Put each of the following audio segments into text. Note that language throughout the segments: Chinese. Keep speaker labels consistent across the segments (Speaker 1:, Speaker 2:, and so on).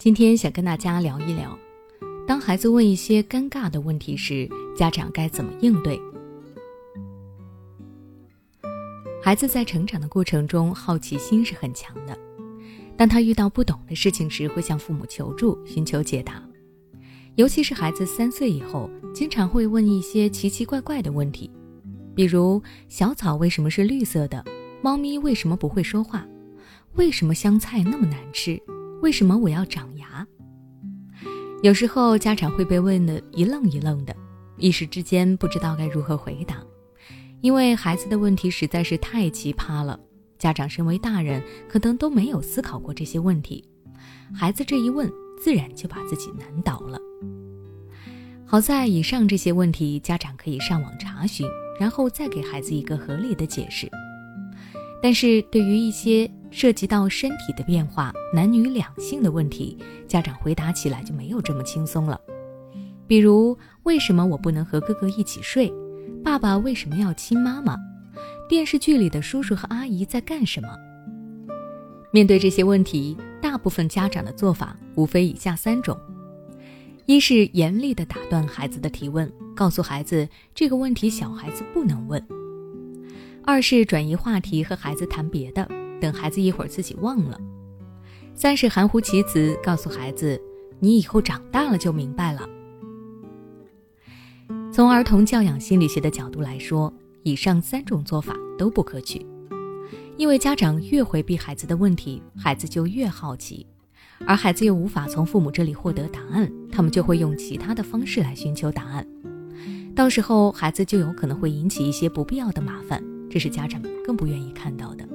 Speaker 1: 今天想跟大家聊一聊，当孩子问一些尴尬的问题时，家长该怎么应对？孩子在成长的过程中，好奇心是很强的。当他遇到不懂的事情时，会向父母求助，寻求解答。尤其是孩子三岁以后，经常会问一些奇奇怪怪的问题，比如小草为什么是绿色的？猫咪为什么不会说话？为什么香菜那么难吃？为什么我要长牙？有时候家长会被问得一愣一愣的，一时之间不知道该如何回答，因为孩子的问题实在是太奇葩了。家长身为大人，可能都没有思考过这些问题，孩子这一问，自然就把自己难倒了。好在以上这些问题，家长可以上网查询，然后再给孩子一个合理的解释。但是对于一些涉及到身体的变化、男女两性的问题，家长回答起来就没有这么轻松了。比如，为什么我不能和哥哥一起睡？爸爸为什么要亲妈妈？电视剧里的叔叔和阿姨在干什么？面对这些问题，大部分家长的做法无非以下三种：一是严厉地打断孩子的提问，告诉孩子这个问题小孩子不能问；二是转移话题和孩子谈别的，等孩子一会儿自己忘了；三是含糊其辞，告诉孩子你以后长大了就明白了。从儿童教养心理学的角度来说。以上三种做法都不可取，因为家长越回避孩子的问题，孩子就越好奇，而孩子又无法从父母这里获得答案，他们就会用其他的方式来寻求答案，到时候孩子就有可能会引起一些不必要的麻烦，这是家长们更不愿意看到的。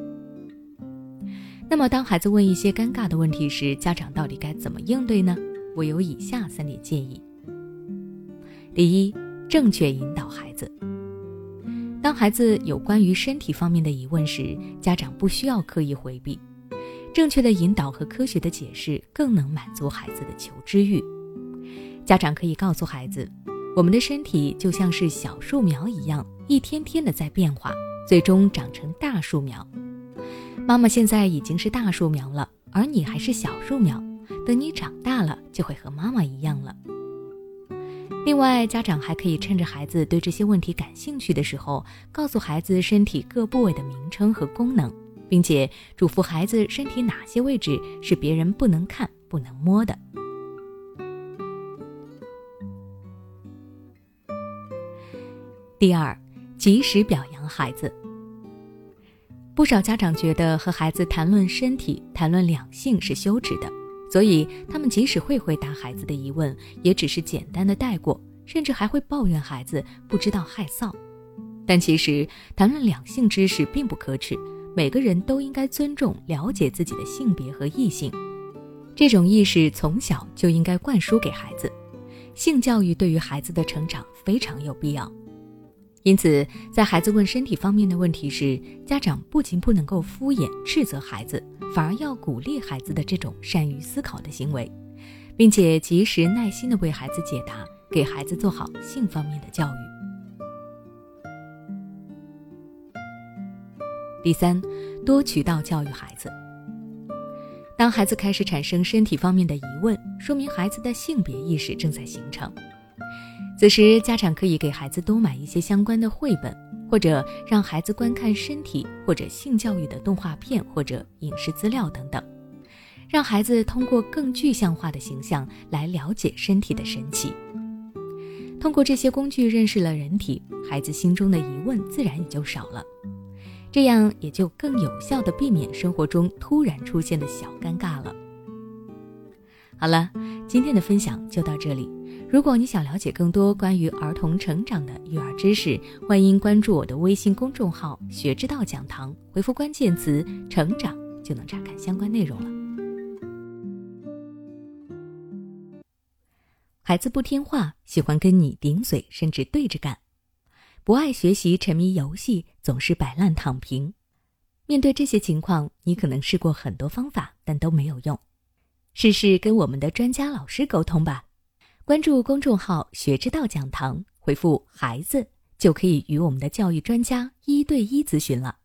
Speaker 1: 那么，当孩子问一些尴尬的问题时，家长到底该怎么应对呢？我有以下三点建议：第一，正确引导孩子。当孩子有关于身体方面的疑问时，家长不需要刻意回避，正确的引导和科学的解释更能满足孩子的求知欲。家长可以告诉孩子，我们的身体就像是小树苗一样，一天天的在变化，最终长成大树苗。妈妈现在已经是大树苗了，而你还是小树苗，等你长大了，就会和妈妈一样了。另外，家长还可以趁着孩子对这些问题感兴趣的时候，告诉孩子身体各部位的名称和功能，并且嘱咐孩子身体哪些位置是别人不能看、不能摸的。第二，及时表扬孩子。不少家长觉得和孩子谈论身体、谈论两性是羞耻的。所以，他们即使会回答孩子的疑问，也只是简单的带过，甚至还会抱怨孩子不知道害臊。但其实，谈论两性知识并不可耻，每个人都应该尊重、了解自己的性别和异性。这种意识从小就应该灌输给孩子。性教育对于孩子的成长非常有必要。因此，在孩子问身体方面的问题时，家长不仅不能够敷衍斥责孩子，反而要鼓励孩子的这种善于思考的行为，并且及时耐心的为孩子解答，给孩子做好性方面的教育。第三，多渠道教育孩子。当孩子开始产生身体方面的疑问，说明孩子的性别意识正在形成。此时，家长可以给孩子多买一些相关的绘本，或者让孩子观看身体或者性教育的动画片或者影视资料等等，让孩子通过更具象化的形象来了解身体的神奇。通过这些工具认识了人体，孩子心中的疑问自然也就少了，这样也就更有效的避免生活中突然出现的小尴尬了。好了，今天的分享就到这里。如果你想了解更多关于儿童成长的育儿知识，欢迎关注我的微信公众号“学之道讲堂”，回复关键词“成长”就能查看相关内容了。孩子不听话，喜欢跟你顶嘴，甚至对着干；不爱学习，沉迷游戏，总是摆烂躺平。面对这些情况，你可能试过很多方法，但都没有用。试试跟我们的专家老师沟通吧。关注公众号“学之道讲堂”，回复“孩子”就可以与我们的教育专家一对一咨询了。